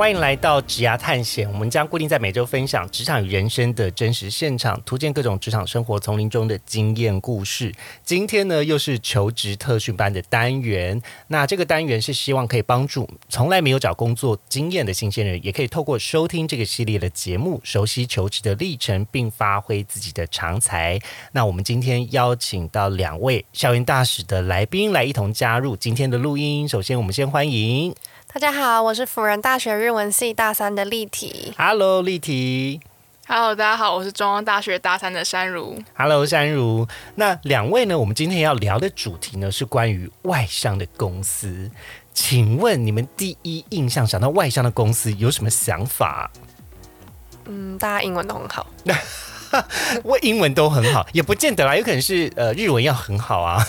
欢迎来到职涯探险，我们将固定在每周分享职场与人生的真实现场，图鉴各种职场生活丛林中的经验故事。今天呢，又是求职特训班的单元。那这个单元是希望可以帮助从来没有找工作经验的新鲜人，也可以透过收听这个系列的节目，熟悉求职的历程，并发挥自己的长才。那我们今天邀请到两位校园大使的来宾来一同加入今天的录音。首先，我们先欢迎。大家好，我是辅仁大学日文系大三的立体。Hello，丽缇。Hello，大家好，我是中央大学大三的山如。Hello，山如。那两位呢？我们今天要聊的主题呢是关于外商的公司。请问你们第一印象想到外商的公司有什么想法？嗯，大家英文都很好。我英文都很好，也不见得啦，有可能是呃日文要很好啊，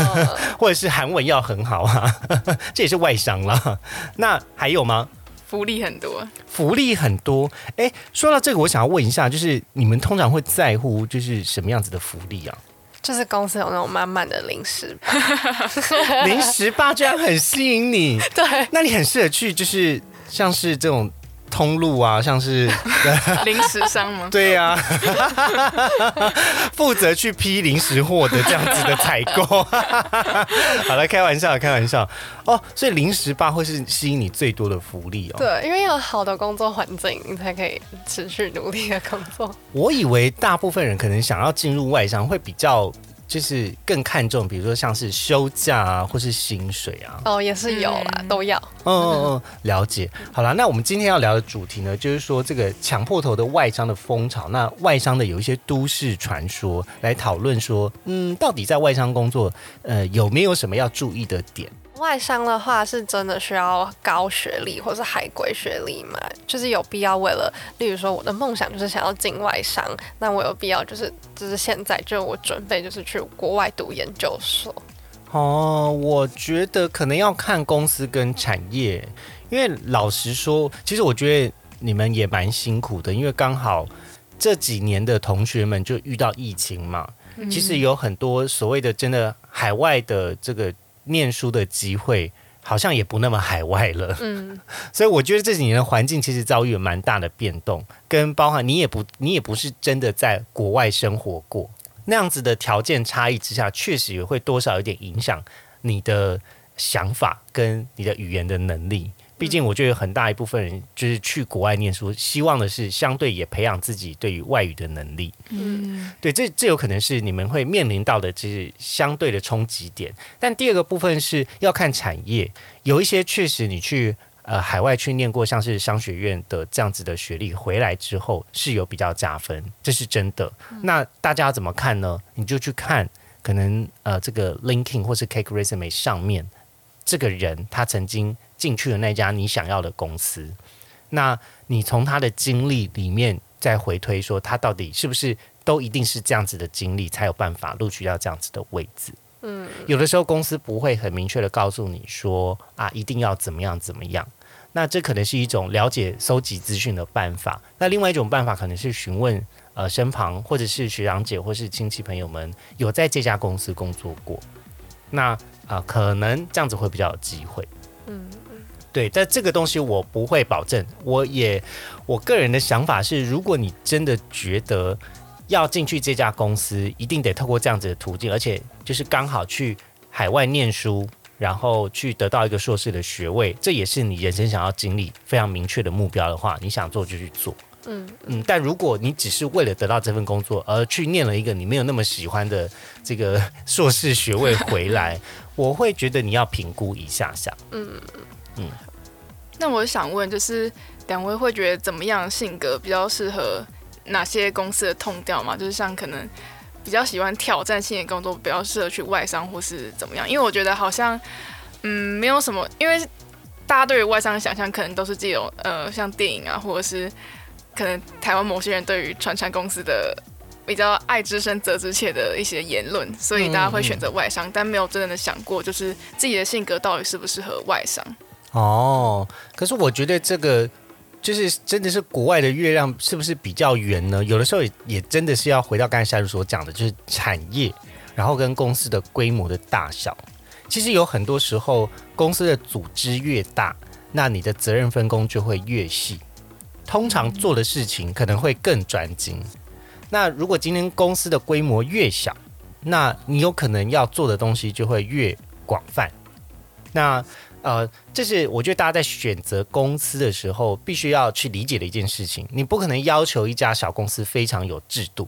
或者是韩文要很好啊，这也是外商啦。那还有吗？福利很多，福利很多。哎，说到这个，我想要问一下，就是你们通常会在乎就是什么样子的福利啊？就是公司有那种满满的零食，零食吧居然很吸引你，对，那你很适合去就是像是这种通路啊，像是 零食商吗？对呀、负责去批零食货的这样子的采购。好了，开玩笑，开玩笑哦。所以零食吧会是吸引你最多的福利哦。对，因为有好的工作环境，你才可以持续努力的工作。我以为大部分人可能想要进入外商会比较。就是更看重，比如说像是休假啊，或是薪水啊。哦，也是有啦，嗯都要。嗯嗯嗯，了解。好了，那我们今天要聊的主题呢，就是说这个抢破头的外商的风潮。那外商的有一些都市传说，来讨论说，嗯，到底在外商工作，呃，有没有什么要注意的点？外商的话是真的需要高学历或是海归学历嘛？就是有必要为了，例如说我的梦想就是想要进外商，那我有必要就是就是现在就我准备就是去国外读研究所。哦，我觉得可能要看公司跟产业，因为老实说，其实我觉得你们也蛮辛苦的，因为刚好这几年的同学们就遇到疫情嘛，其实有很多所谓的真的海外的这个念书的机会。好像也不那么海外了，嗯，所以我觉得这几年的环境其实遭遇了蛮大的变动，跟包含你也不你也不是真的在国外生活过，那样子的条件差异之下，确实也会多少有点影响你的想法跟你的语言的能力。毕竟，我觉得很大一部分人就是去国外念书，希望的是相对也培养自己对于外语的能力。嗯，对，这这有可能是你们会面临到的，就是相对的冲击点。但第二个部分是要看产业，有一些确实你去呃海外去念过像是商学院的这样子的学历，回来之后是有比较加分，这是真的。那大家要怎么看呢？你就去看可能呃这个 LinkedIn 或是 Cake Resume 上面这个人他曾经进去的那家你想要的公司，那你从他的经历里面再回推说他到底是不是都一定是这样子的经历才有办法录取到这样子的位置。嗯，有的时候公司不会很明确的告诉你说啊，一定要怎么样怎么样。那这可能是一种了解、搜集资讯的办法。那另外一种办法可能是询问呃身旁或者是学长姐或是亲戚朋友们有在这家公司工作过，那啊、呃可能这样子会比较有机会。嗯，对，但这个东西我不会保证。我也我个人的想法是，如果你真的觉得要进去这家公司，一定得透过这样子的途径，而且就是刚好去海外念书，然后去得到一个硕士的学位，这也是你人生想要经历非常明确的目标的话，你想做就去做。嗯嗯，但如果你只是为了得到这份工作而去念了一个你没有那么喜欢的这个 硕士学位回来，我会觉得你要评估一下下。那我想问，就是两位会觉得怎么样性格比较适合哪些公司的痛调吗？就是像可能比较喜欢挑战性的工作，比较适合去外商或是怎么样？因为我觉得好像，嗯，没有什么，因为大大家对于外商的想象可能都是这种呃，像电影啊，或者是可能台湾某些人对于传产公司的比较爱之深责之切的一些言论，所以大家会选择外商，但没有真正的想过就是自己的性格到底适不适合外商。哦，可是我觉得这个就是真的是国外的月亮是不是比较圆呢？有的时候也也真的是要回到刚才夏如所讲的，就是产业，然后跟公司的规模的大小。其实有很多时候，公司的组织越大，那你的责任分工就会越细，通常做的事情可能会更专精。那如果今天公司的规模越小，那你有可能要做的东西就会越广泛。那呃，这是我觉得大家在选择公司的时候必须要去理解的一件事情。你不可能要求一家小公司非常有制度，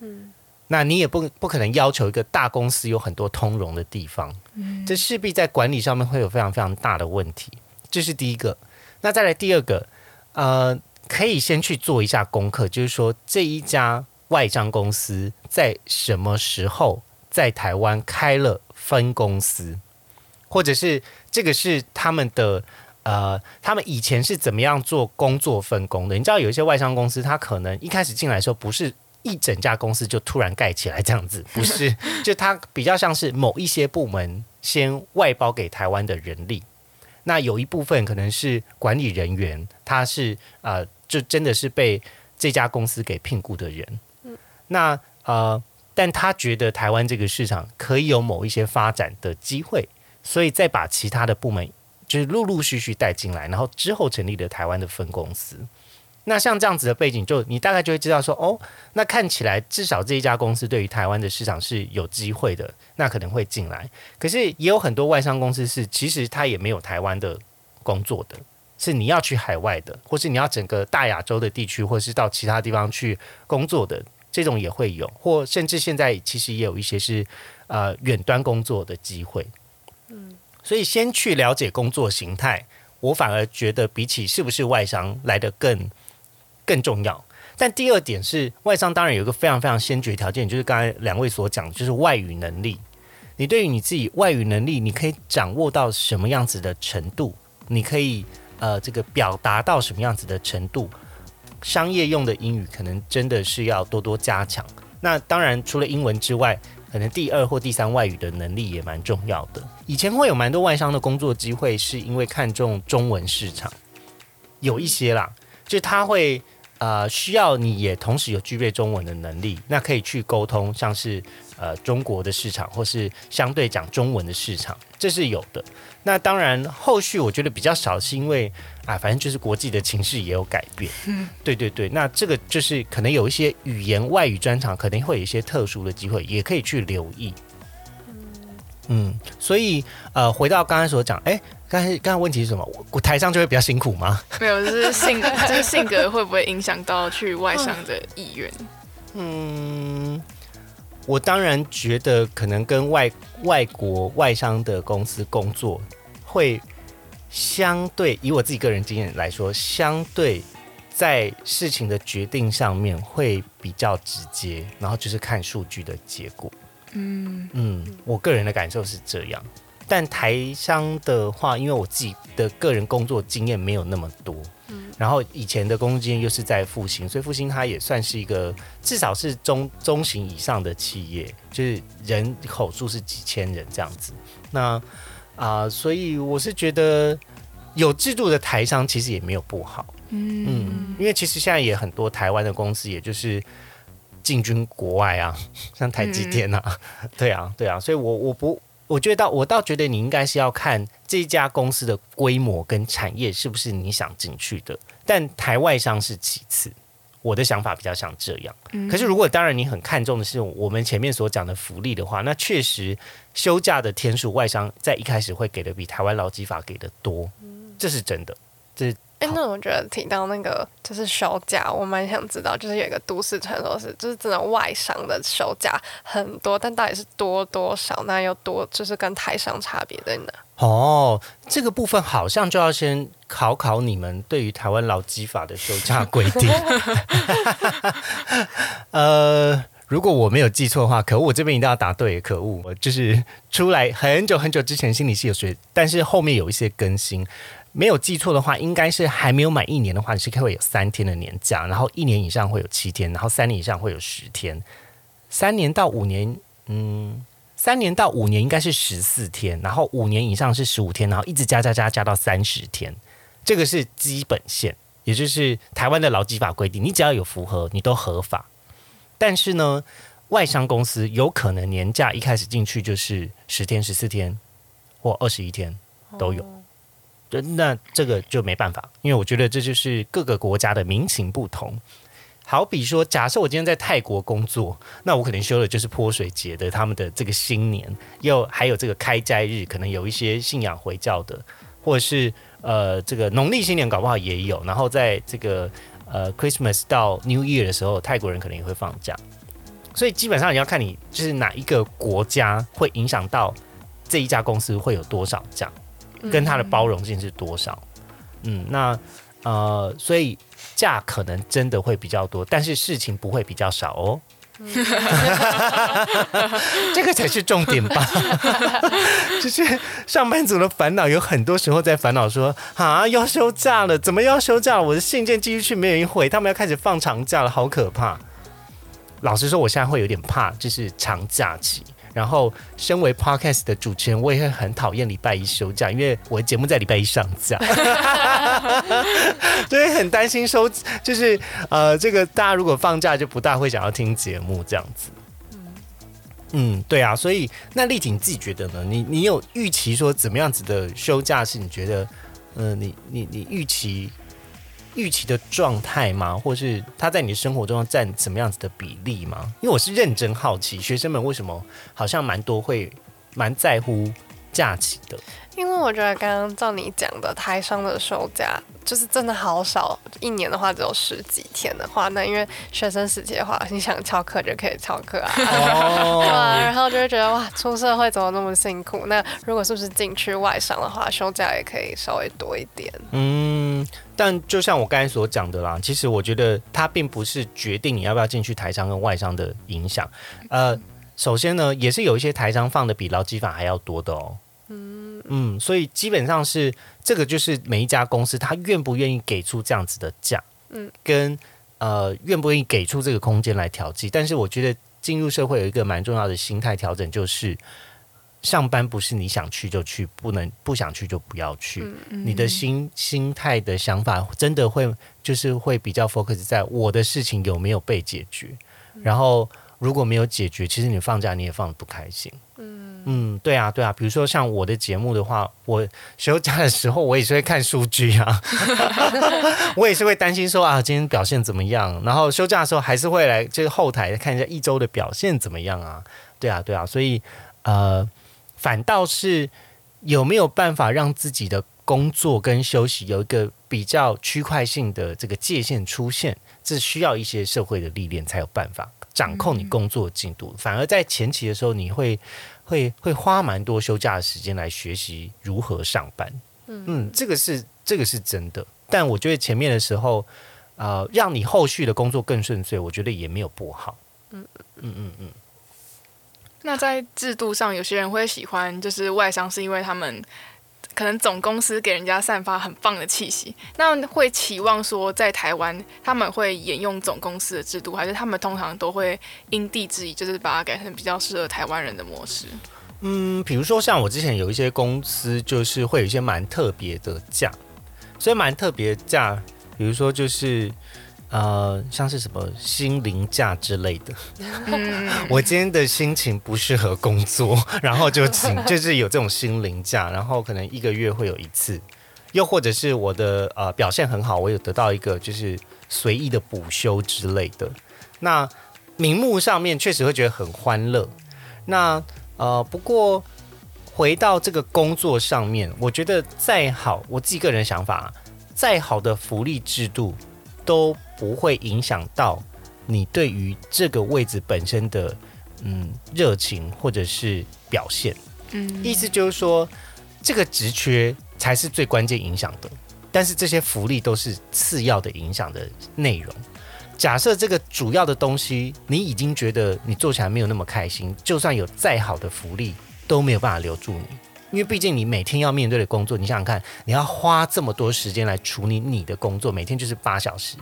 嗯，那你也不不可能要求一个大公司有很多通融的地方，嗯，这势必在管理上面会有非常非常大的问题。这是第一个。那再来第二个，呃，可以先去做一下功课，就是说这一家外商公司在什么时候在台湾开了分公司。或者是这个是他们的呃，他们以前是怎么样做工作分工的？你知道有一些外商公司，他可能一开始进来的时候不是一整家公司就突然盖起来这样子，不是，就它比较像是某一些部门先外包给台湾的人力，那有一部分可能是管理人员，他是呃，就真的是被这家公司给聘雇的人，嗯，那呃，但他觉得台湾这个市场可以有某一些发展的机会。所以再把其他的部门就是陆陆续续带进来，然后之后成立了台湾的分公司。那像这样子的背景，就你大概就会知道说，哦，那看起来至少这一家公司对于台湾的市场是有机会的，那可能会进来。可是也有很多外商公司是其实它也没有台湾的工作的，是你要去海外的，或是你要整个大亚洲的地区，或是到其他地方去工作的这种也会有，或甚至现在其实也有一些是呃远端工作的机会。所以先去了解工作形态，我反而觉得比起是不是外商来的更更重要。但第二点是，外商当然有一个非常非常先决条件，就是刚才两位所讲，就是外语能力。你对于你自己外语能力，你可以掌握到什么样子的程度？你可以呃，这个表达到什么样子的程度？商业用的英语可能真的是要多多加强。那当然，除了英文之外。可能第二或第三外语的能力也蛮重要的。以前会有蛮多外商的工作机会，是因为看中中文市场，有一些啦，就他会呃需要你也同时有具备中文的能力，那可以去沟通，像是呃中国的市场或是相对讲中文的市场，这是有的。那当然后续我觉得比较少，是因为。啊，反正就是国际的情势也有改变，嗯，对对对，那这个就是可能有一些语言外语专场，可能会有一些特殊的机会，也可以去留意。嗯，所以呃，回到刚才所讲，哎，刚才刚才问题是什么？我台上就会比较辛苦吗？没有，就是性格，就是性格会不会影响到去外商的意愿？嗯，我当然觉得可能跟外外国外商的公司工作会。相对以我自己个人经验来说，相对在事情的决定上面会比较直接，然后就是看数据的结果。嗯嗯，我个人的感受是这样。但台商的话，因为我自己的个人工作经验没有那么多，嗯，然后以前的工作经验又是在复兴，所以复兴它也算是一个至少是中中型以上的企业，就是人口数是几千人这样子。那啊，所以我是觉得有制度的台商其实也没有不好，嗯，因为其实现在也很多台湾的公司，也就是进军国外啊，像台积电啊，对啊，对啊，所以我我不，我觉得我倒觉得你应该是要看这家公司的规模跟产业是不是你想进去的，但台外商是其次。我的想法比较像这样，可是如果当然你很看重的是我们前面所讲的福利的话，那确实休假的天数外商在一开始会给的比台湾劳基法给的多，这是真的。这哎，那我觉得提到那个就是休假，我蛮想知道，就是有一个都市传说，是就是真的外商的休假很多，但到底是多多少？那又多就是跟台商差别在哪？哦，这个部分好像就要先考考你们对于台湾劳基法的休假规定。呃，如果我没有记错的话，可恶，我这边一定要答对。可恶，我就是出来很久很久之前心理系有学，但是后面有一些更新。没有记错的话，应该是还没有满一年的话，你是会有三天的年假，然后一年以上会有七天，然后三年以上会有十天，三年到五年，嗯，三年到五年应该是十四天，然后五年以上是十五天，然后一直加加加加到三十天，这个是基本线，也就是台湾的劳基法规定，你只要有符合，你都合法。但是呢，外商公司有可能年假一开始进去就是十天、十四天或二十一天都有。那这个就没办法，因为我觉得这就是各个国家的民情不同。好比说，假设我今天在泰国工作，那我可能休的就是泼水节的他们的这个新年，又还有这个开斋日，可能有一些信仰回教的，或者是呃这个农历新年搞不好也有。然后在这个呃 Christmas 到 New Year 的时候，泰国人可能也会放假。所以基本上你要看你就是哪一个国家会影响到这一家公司会有多少假。跟他的包容性是多少？嗯，那呃，所以假可能真的会比较多，但是事情不会比较少哦。这个才是重点吧？就是上班族的烦恼，有很多时候在烦恼说啊，要休假了，怎么要休假了？我的信件继续去没人回，他们要开始放长假了，好可怕！老实说，我现在会有点怕，就是长假期。然后，身为 podcast 的主持人，我也会很讨厌礼拜一休假，因为我的节目在礼拜一上架，所以很担心收，就是呃，这个大家如果放假就不大会想要听节目这样子。嗯，对啊，所以那丽婷自己觉得呢？你你有预期说怎么样子的休假是你觉得，嗯，你你你预期？预期的状态吗？或是他在你的生活中占什么样子的比例吗？因为我是认真好奇，学生们为什么好像蛮多会蛮在乎假期的。因为我觉得刚刚照你讲的，台商的休假就是真的好少，一年的话只有十几天的话，那因为学生时期的话，你想翘课就可以翘课啊，对啊，然后就会觉得哇，出社会怎么那么辛苦？那如果是不是进去外商的话，休假也可以稍微多一点？嗯，但就像我刚才所讲的啦，其实我觉得它并不是决定你要不要进去台商跟外商的影响。呃，首先呢，也是有一些台商放的比劳基法还要多的哦。嗯嗯，所以基本上是这个，就是每一家公司他愿不愿意给出这样子的价，嗯，跟呃愿不愿意给出这个空间来调剂。但是我觉得进入社会有一个蛮重要的心态调整，就是上班不是你想去就去，不能不想去就不要去。你的心心态的想法真的会就是会比较 focus 在我的事情有没有被解决，然后如果没有解决，其实你放假你也放的不开心。嗯。嗯，对啊，对啊，比如说像我的节目的话，我休假的时候，我也是会看数据啊，我也是会担心说啊，今天表现怎么样？然后休假的时候还是会来就是后台看一下一周的表现怎么样啊？对啊，对啊，所以呃，反倒是有没有办法让自己的工作跟休息有一个比较区块性的这个界限出现，这需要一些社会的历练才有办法掌控你工作进度。反而在前期的时候，你会。会会花蛮多休假的时间来学习如何上班，嗯，嗯这个是这个是真的。但我觉得前面的时候，呃，让你后续的工作更顺遂，我觉得也没有不好。嗯嗯嗯嗯。那在制度上，有些人会喜欢就是外商，是因为他们。可能总公司给人家散发很棒的气息，那会期望说在台湾他们会沿用总公司的制度，还是他们通常都会因地制宜，就是把它改成比较适合台湾人的模式？嗯，比如说像我之前有一些公司，就是会有一些蛮特别的假，所以蛮特别的假，比如说就是。呃，像是什么心灵假之类的，我今天的心情不适合工作，然后就请，就是有这种心灵假，然后可能一个月会有一次，又或者是我的呃表现很好，我有得到一个就是随意的补休之类的。那名目上面确实会觉得很欢乐。那呃，不过回到这个工作上面，我觉得再好，我自己个人想法，再好的福利制度都。不会影响到你对于这个位置本身的嗯热情或者是表现，嗯，意思就是说这个职缺才是最关键影响的，但是这些福利都是次要的影响的内容。假设这个主要的东西你已经觉得你做起来没有那么开心，就算有再好的福利都没有办法留住你，因为毕竟你每天要面对的工作，你想想看，你要花这么多时间来处理你的工作，每天就是八小时，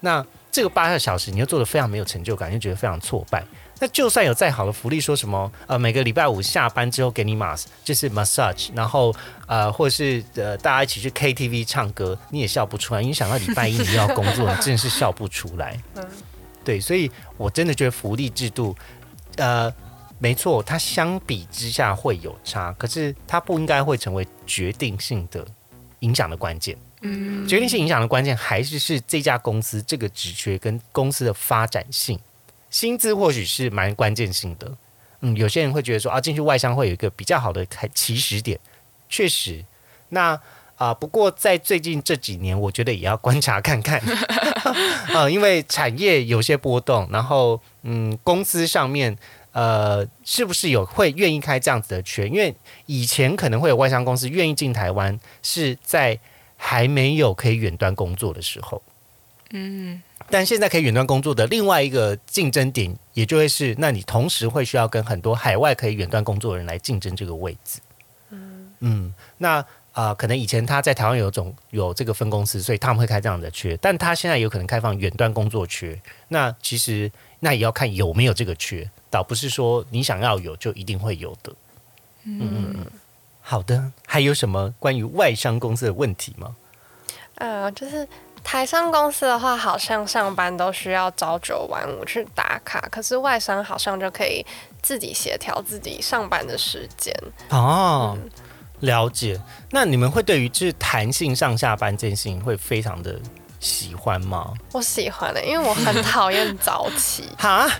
那这个八个小时你又做的非常没有成就感，又觉得非常挫败。那就算有再好的福利，说什么呃每个礼拜五下班之后给你 mas 就是 massage，然后呃或者是呃大家一起去 KTV 唱歌，你也笑不出来。你想到礼拜一你要工作，你真的是笑不出来。嗯，对，所以我真的觉得福利制度，呃，没错，它相比之下会有差，可是它不应该会成为决定性的影响的关键。嗯，决定性影响的关键还是是这家公司这个职缺跟公司的发展性。薪资或许是蛮关键性的，嗯，有些人会觉得说啊，进去外商会有一个比较好的开起始点，确实，那啊，不过在最近这几年，我觉得也要观察看看，呃，因为产业有些波动，然后嗯，公司上面呃，是不是有会愿意开这样子的缺？因为以前可能会有外商公司愿意进台湾，是在还没有可以远端工作的时候，嗯。但现在可以远端工作的另外一个竞争点，也就会是，那你同时会需要跟很多海外可以远端工作的人来竞争这个位置。嗯嗯，那啊，可能以前他在台湾有种有这个分公司，所以他们会开这样的缺，但他现在有可能开放远端工作缺。那其实那也要看有没有这个缺，倒不是说你想要有就一定会有的。嗯嗯嗯，好的，还有什么关于外商公司的问题吗？呃，就是。台商公司的话，好像上班都需要朝九晚五去打卡，可是外商好像就可以自己协调自己上班的时间。哦，了解。那你们会对于就是弹性上下班这件事情会非常的。喜欢吗？我喜欢的，因为我很讨厌早起。哈？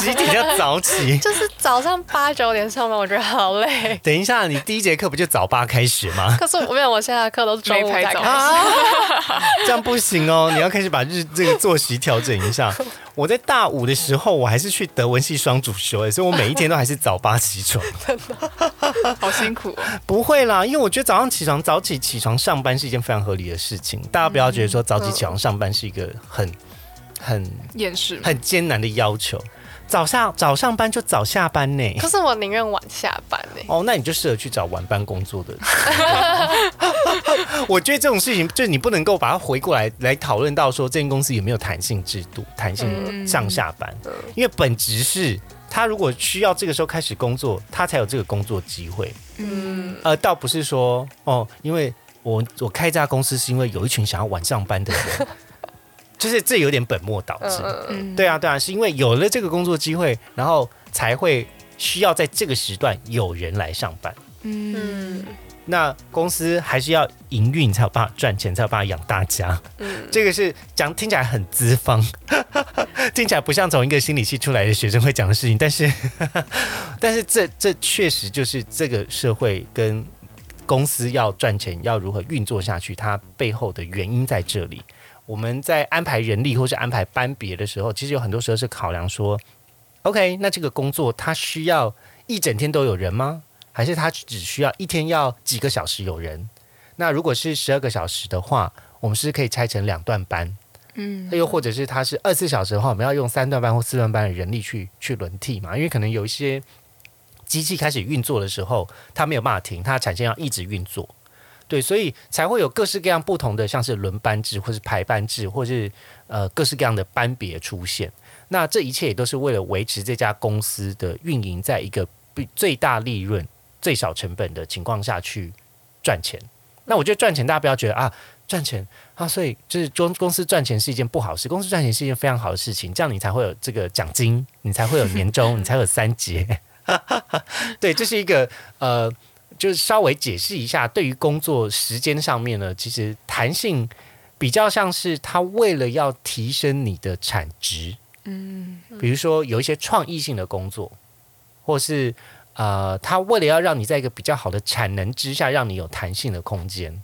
几点要早起？就是早上八九点上班，我觉得好累。等一下，你第一节课不就早八开始吗？可是我没有，我现在的课都是中午才开始。这样不行哦，你要开始把日这个作息调整一下。我在大五的时候，我还是去德文系双主修，所以我每一天都还是早八起床，真的好辛苦。不会啦，因为我觉得早上起床早起起床上班是一件非常合理的事情。大家不要觉得说早起起床上班是一个很很厌世、很艰难的要求。早上早上班就早下班呢，可是我宁愿晚下班呢。哦，那你就适合去找晚班工作的。我觉得这种事情，就是你不能够把它回过来来讨论到说，这间公司有没有弹性制度、弹性上下班。因为本质是，他如果需要这个时候开始工作，他才有这个工作机会。嗯，呃，倒不是说哦，因为我我开这家公司是因为有一群想要晚上班的人。就是这有点本末倒置，对啊，对啊，是因为有了这个工作机会，然后才会需要在这个时段有人来上班。嗯，那公司还是要营运才有办法赚钱，才有办法养大家。嗯，这个是讲听起来很资方，听起来不像从一个心理系出来的学生会讲的事情，但是，但是这这确实就是这个社会跟公司要赚钱要如何运作下去，它背后的原因在这里。我们在安排人力或是安排班别的时候，其实有很多时候是考量说，OK，那这个工作它需要一整天都有人吗？还是它只需要一天要几个小时有人？那如果是十二个小时的话，我们是可以拆成两段班，嗯，又或者是它是二十四小时的话，我们要用三段班或四段班的人力去去轮替嘛？因为可能有一些机器开始运作的时候，它没有办法停，它产线要一直运作。对，所以才会有各式各样不同的，像是轮班制，或是排班制，或是呃各式各样的班别出现。那这一切也都是为了维持这家公司的运营，在一个最大利润、最少成本的情况下去赚钱。那我觉得赚钱，大家不要觉得啊赚钱啊，所以就是公公司赚钱是一件不好事。公司赚钱是一件非常好的事情，这样你才会有这个奖金，你才会有年终，你才有三节。对，这是一个呃。就是稍微解释一下，对于工作时间上面呢，其实弹性比较像是他为了要提升你的产值，嗯，比如说有一些创意性的工作，或是呃，他为了要让你在一个比较好的产能之下，让你有弹性的空间。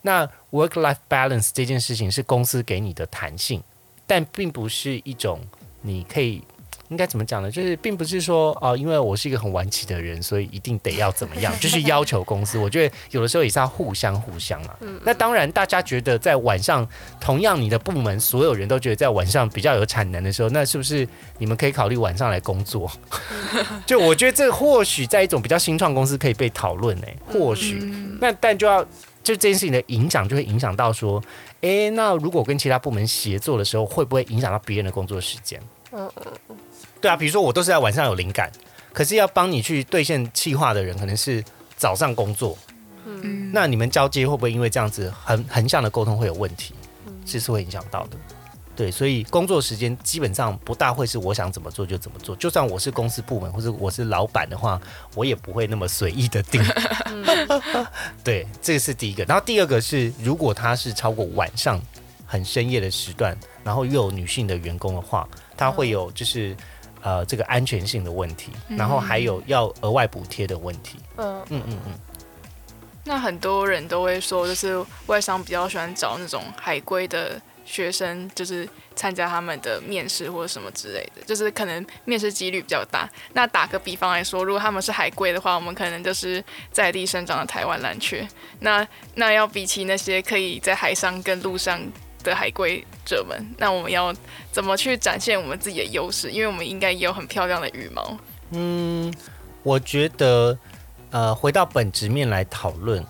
那 work life balance 这件事情是公司给你的弹性，但并不是一种你可以应该怎么讲呢？就是并不是说哦、因为我是一个很晚起的人，所以一定得要怎么样，就是要求公司。我觉得有的时候也是要互相互相啊。那当然，大家觉得在晚上，同样你的部门所有人都觉得在晚上比较有产能的时候，那是不是你们可以考虑晚上来工作？就我觉得这或许在一种比较新创公司可以被讨论诶，或许。那但就要就这件事情的影响，就会影响到说，诶，那如果跟其他部门协作的时候，会不会影响到别人的工作时间？嗯嗯对啊，比如说我都是在晚上有灵感，可是要帮你去兑现计划的人，可能是早上工作。嗯，那你们交接会不会因为这样子横横向的沟通会有问题？这是会影响到的。对，所以工作时间基本上不大会是我想怎么做就怎么做。就算我是公司部门或者我是老板的话，我也不会那么随意的定。对，这个是第一个。然后第二个是，如果他是超过晚上很深夜的时段，然后又有女性的员工的话，他会有就是呃这个安全性的问题，然后还有要额外补贴的问题。嗯嗯嗯嗯。那很多人都会说，就是外商比较喜欢找那种海归的学生，就是参加他们的面试或者什么之类的，就是可能面试几率比较大。那打个比方来说，如果他们是海归的话，我们可能就是在地生长的台湾蓝雀。那那要比起那些可以在海上跟陆上的海归者们，那我们要怎么去展现我们自己的优势？因为我们应该也有很漂亮的羽毛。嗯，我觉得，呃，回到本质面来讨论，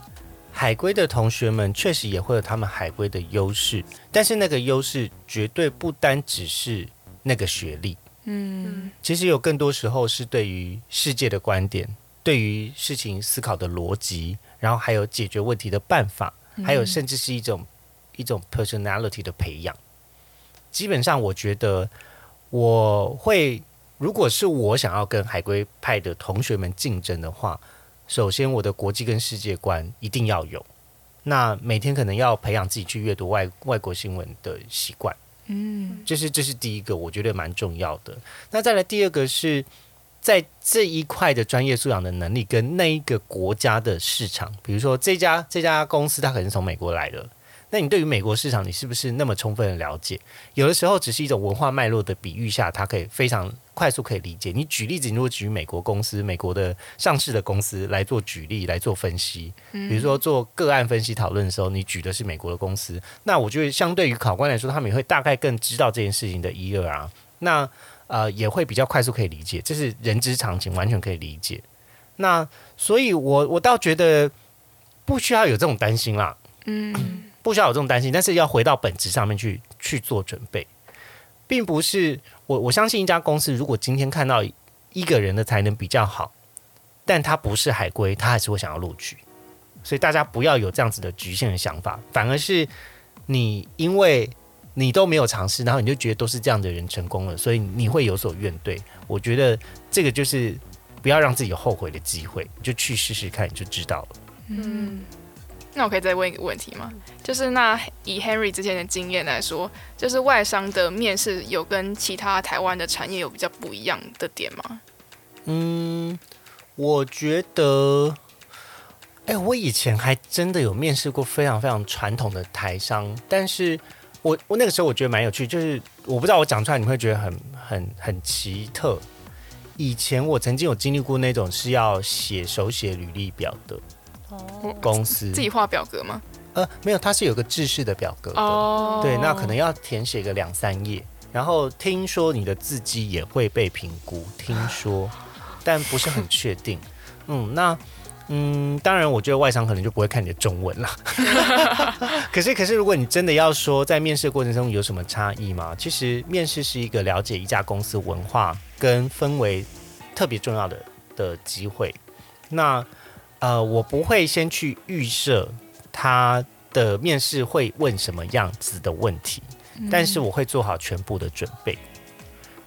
海归的同学们确实也会有他们海归的优势，但是那个优势绝对不单只是那个学历，嗯其实有更多时候是对于世界的观点，对于事情思考的逻辑，然后还有解决问题的办法，还有甚至是一种一种 personality 的培养。基本上，我觉得我会，如果是我想要跟海归派的同学们竞争的话，首先我的国际跟世界观一定要有。那每天可能要培养自己去阅读外外国新闻的习惯。嗯这是这是第一个，我觉得蛮重要的。那再来第二个是在这一块的专业素养的能力跟那一个国家的市场，比如说这家这家公司它可能是从美国来的，那你对于美国市场你是不是那么充分的了解？有的时候只是一种文化脉络的比喻下，它可以非常快速可以理解。你举例子，你如果举美国公司、美国的上市的公司来做举例来做分析，比如说做个案分析讨论的时候，你举的是美国的公司，那我觉得相对于考官来说，他们也会大概更知道这件事情的一二啊。那呃也会比较快速可以理解，这是人之常情，完全可以理解。那所以我我倒觉得不需要有这种担心啦，嗯不需要有这种担心，但是要回到本质上面去去做准备，并不是我我相信一家公司如果今天看到一个人的才能比较好，但他不是海归，他还是会想要录取。所以大家不要有这样子的局限的想法，反而是你因为你都没有尝试，然后你就觉得都是这样的人成功了，所以你会有所怨怼。我觉得这个就是不要让自己后悔的机会，就去试试看，你就知道了。嗯。那我可以再问一个问题吗？就是那以 Henry 之前的经验来说，就是外商的面试有跟其他台湾的产业有比较不一样的点吗？嗯，我觉得，哎、我以前还真的有面试过非常非常传统的台商，但是我我那个时候我觉得蛮有趣，就是我不知道我讲出来你会觉得很很很奇特。以前我曾经有经历过那种是要写手写履历表的哦，公司，自己画表格吗？呃没有，它是有个制式的表格的，哦，对，那可能要填写个两三页，然后听说你的字迹也会被评估，听说，但不是很确定。嗯，那嗯，当然，我觉得外商可能就不会看你的中文了。可是，可是，如果你真的要说在面试的过程中有什么差异吗？其实，面试是一个了解一家公司文化跟氛围特别重要的的机会。那呃，我不会先去预设他的面试会问什么样子的问题，但是我会做好全部的准备。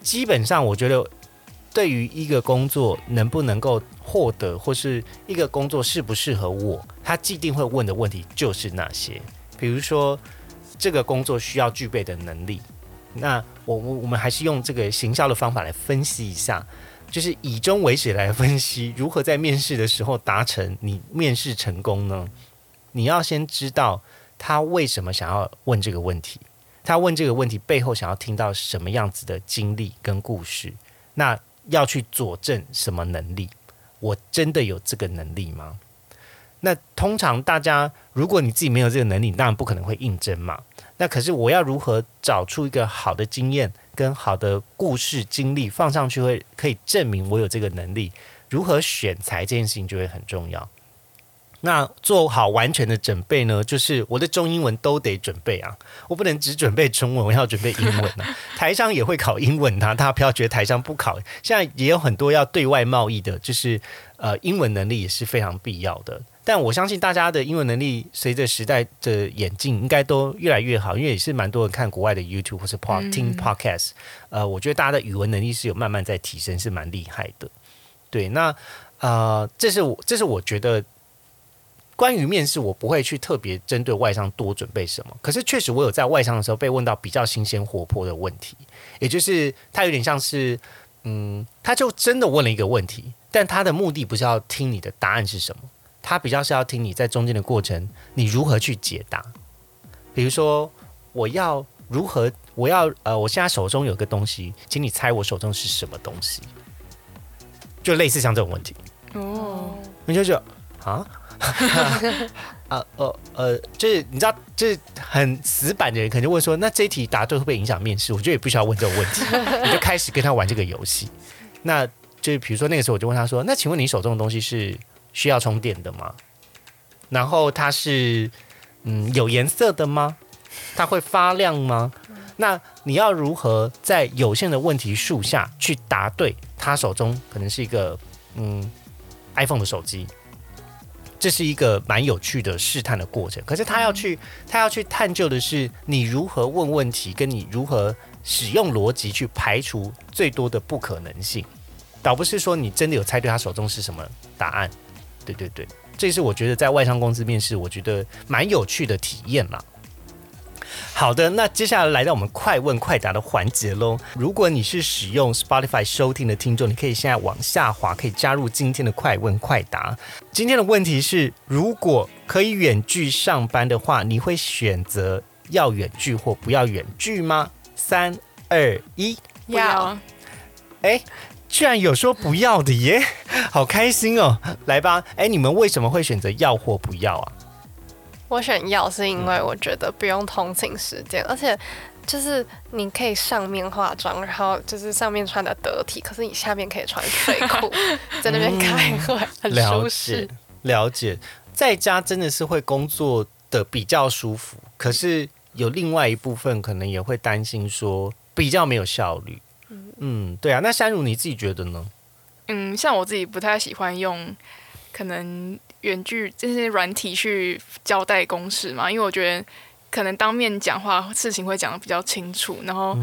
基本上，我觉得对于一个工作能不能够获得，或是一个工作适不适合我，他既定会问的问题就是那些，比如说这个工作需要具备的能力。那我我我们还是用这个行销的方法来分析一下，就是以终为始来分析如何在面试的时候达成你面试成功呢？你要先知道他为什么想要问这个问题，他问这个问题背后想要听到什么样子的经历跟故事。那要去佐证什么能力？我真的有这个能力吗？那通常大家，如果你自己没有这个能力，当然不可能会应征嘛。那可是我要如何找出一个好的经验跟好的故事经历放上去，会可以证明我有这个能力？如何选材这件事情就会很重要。那做好完全的准备呢？就是我的中英文都得准备啊，我不能只准备中文，我要准备英文啊。台上也会考英文啊，大家不要觉得台上不考。现在也有很多要对外贸易的，就是呃，英文能力也是非常必要的。但我相信大家的英文能力随着时代的演进，应该都越来越好，因为也是蛮多人看国外的 YouTube 或是 Pod 听 Podcast。呃，我觉得大家的语文能力是有慢慢在提升，是蛮厉害的。对，那呃，这是我这是我觉得。关于面试，我不会去特别针对外商多准备什么。可是确实，我有在外商的时候被问到比较新鲜活泼的问题，也就是他有点像是，嗯，他就真的问了一个问题，但他的目的不是要听你的答案是什么，他比较是要听你在中间的过程，你如何去解答。比如说，我要如何，我要呃，我现在手中有个东西，请你猜我手中是什么东西，就类似像这种问题。哦，你就得啊。啊 呃呃，就是你知道，就是很死板的人，肯定会说，那这一题答对会不会影响面试？我觉得也不需要问这种问题，你就开始跟他玩这个游戏。那就是比如说那个时候，我就问他说：“那请问你手中的东西是需要充电的吗？然后它是嗯有颜色的吗？它会发亮吗？那你要如何在有限的问题数下去答对？他手中可能是一个嗯 iPhone 的手机。”这是一个蛮有趣的试探的过程，可是他要去，他要去探究的是你如何问问题，跟你如何使用逻辑去排除最多的不可能性，倒不是说你真的有猜对他手中是什么答案。对对对，这是我觉得在外商公司面试，我觉得蛮有趣的体验嘛。好的，那接下来来到我们快问快答的环节喽。如果你是使用 Spotify 收听的听众，你可以现在往下滑，可以加入今天的快问快答。今天的问题是：如果可以远距上班的话，你会选择要远距或不要远距吗？三二一，要。哎，居然有说不要的耶，好开心哦！来吧，哎，你们为什么会选择要或不要啊？我选要是因为我觉得不用通勤时间，而且就是你可以上面化妆，然后就是上面穿的得体，可是你下面可以穿睡裤 在那边开会，很舒适。了解，在家真的是会工作的比较舒服，可是有另外一部分可能也会担心说比较没有效率。嗯，对啊，那山如你自己觉得呢？嗯，像我自己不太喜欢用，可能。远距这些软体去交代公式嘛，因为我觉得可能当面讲话事情会讲的比较清楚，然后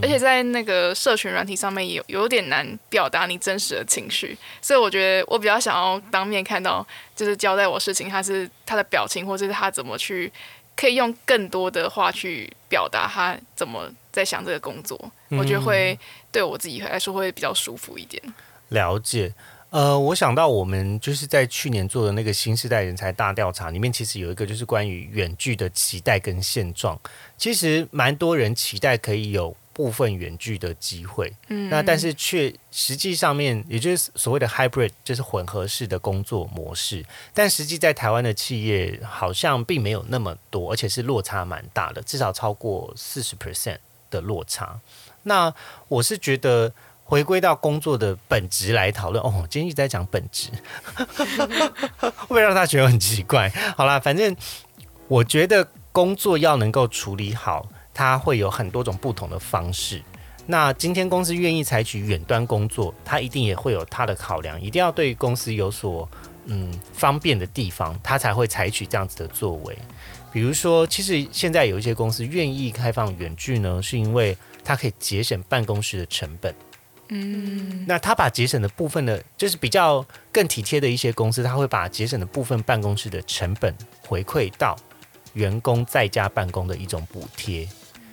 而且在那个社群软体上面有有点难表达你真实的情绪，所以我觉得我比较想要当面看到，就是交代我事情，他是他的表情，或者是他怎么去可以用更多的话去表达他怎么在想这个工作，我觉得会对我自己来说会比较舒服一点。了解。呃，我想到我们就是在去年做的那个新时代人才大调查里面，其实有一个就是关于远距的期待跟现状。其实蛮多人期待可以有部分远距的机会，嗯，那但是却实际上面，也就是所谓的 hybrid，就是混合式的工作模式。但实际在台湾的企业好像并没有那么多，而且是落差蛮大的，至少超过四十 percent 的落差。那我是觉得。回归到工作的本质来讨论哦，今天一直在讲本质，会不会让他觉得很奇怪？好啦，反正我觉得工作要能够处理好，它会有很多种不同的方式。那今天公司愿意采取远端工作，它一定也会有它的考量，一定要对公司有所嗯方便的地方，它才会采取这样子的作为。比如说，其实现在有一些公司愿意开放远距呢，是因为它可以节省办公室的成本。嗯，那他把节省的部分的，就是比较更体贴的一些公司，他会把节省的部分办公室的成本回馈到员工在家办公的一种补贴。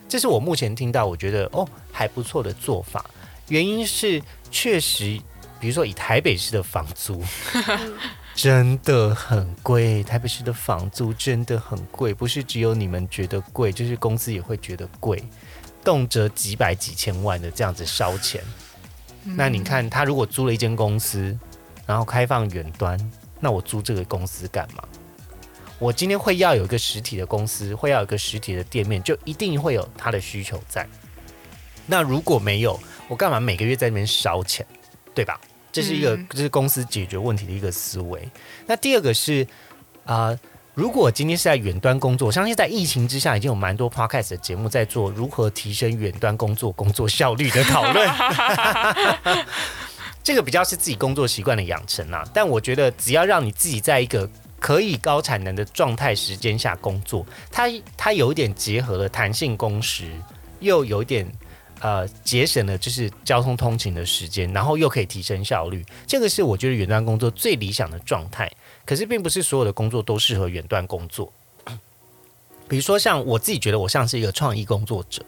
这是我目前听到我觉得哦还不错的做法。原因是确实，比如说以台北市的房租 真的很贵，台北市的房租真的很贵，不是只有你们觉得贵，就是公司也会觉得贵，动辄几百几千万的这样子烧钱。那你看，他如果租了一间公司，然后开放远端，那我租这个公司干嘛？我今天会要有一个实体的公司，会要有一个实体的店面，就一定会有他的需求在。那如果没有，我干嘛每个月在那边烧钱，对吧？这是一个，这是公司解决问题的一个思维。那第二个是啊。如果今天是在远端工作，我相信在疫情之下，已经有蛮多 podcast 的节目在做如何提升远端工作工作效率的讨论。这个比较是自己工作习惯的养成啊，但我觉得只要让你自己在一个可以高产能的状态时间下工作，它它有一点结合了弹性工时，又有点呃节省了就是交通通勤的时间，然后又可以提升效率，这个是我觉得远端工作最理想的状态。可是，并不是所有的工作都适合远端工作。比如说，像我自己觉得，我像是一个创意工作者，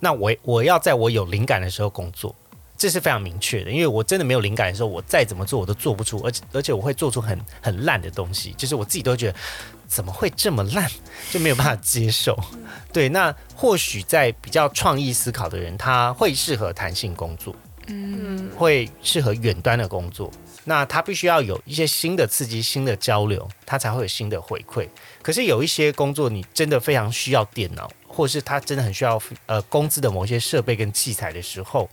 那我我要在我有灵感的时候工作，这是非常明确的。因为我真的没有灵感的时候，我再怎么做我都做不出，而且而且我会做出很很烂的东西，就是我自己都觉得怎么会这么烂，就没有办法接受。对，那或许在比较创意思考的人，他会适合弹性工作，嗯，会适合远端的工作。那他必须要有一些新的刺激、新的交流，他才会有新的回馈。可是有一些工作，你真的非常需要电脑，或是他真的很需要呃工资的某些设备跟器材的时候，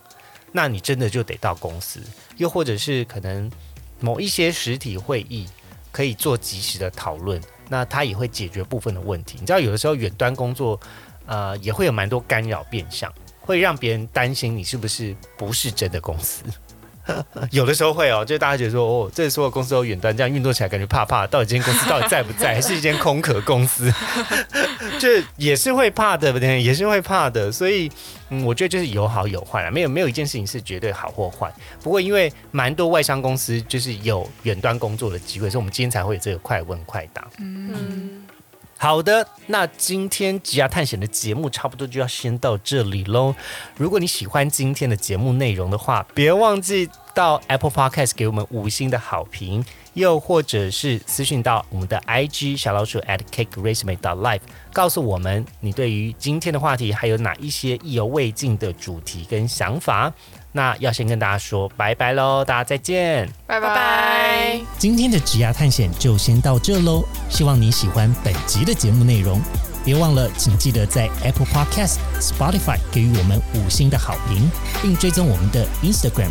那你真的就得到公司。又或者是可能某一些实体会议可以做及时的讨论，那它也会解决部分的问题。你知道，有的时候远端工作呃也会有蛮多干扰变相，会让别人担心你是不是不是真的公司。有的时候会哦，就大家觉得说，哦，这所有公司都远端，这样运作起来感觉怕怕。到底这间公司到底在不在？还是一间空壳公司？就也是会怕的，不对？也是会怕的。所以，嗯，我觉得就是有好有坏啦，没有没有一件事情是绝对好或坏。不过，因为蛮多外商公司就是有远端工作的机会，所以我们今天才会有这个快问快答。嗯。好的，那今天职涯探险的节目差不多就要先到这里喽。如果你喜欢今天的节目内容的话，别忘记到 Apple Podcast 给我们五星的好评，又或者是私讯到我们的 IG 小老鼠 at cakeresume dot life，告诉我们你对于今天的话题还有哪一些意犹未尽的主题跟想法。那要先跟大家说拜拜喽，大家再见，拜拜。拜。今天的职涯探险就先到这喽，希望你喜欢本集的节目内容，别忘了，请记得在 Apple Podcast、Spotify 给予我们五星的好评，并追踪我们的 Instagram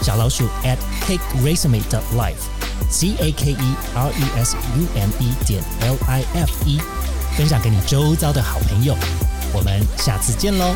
小老鼠 at cake resume dot life，c a k e r e s u m e 点 l i f e，分享给你周遭的好朋友，我们下次见喽。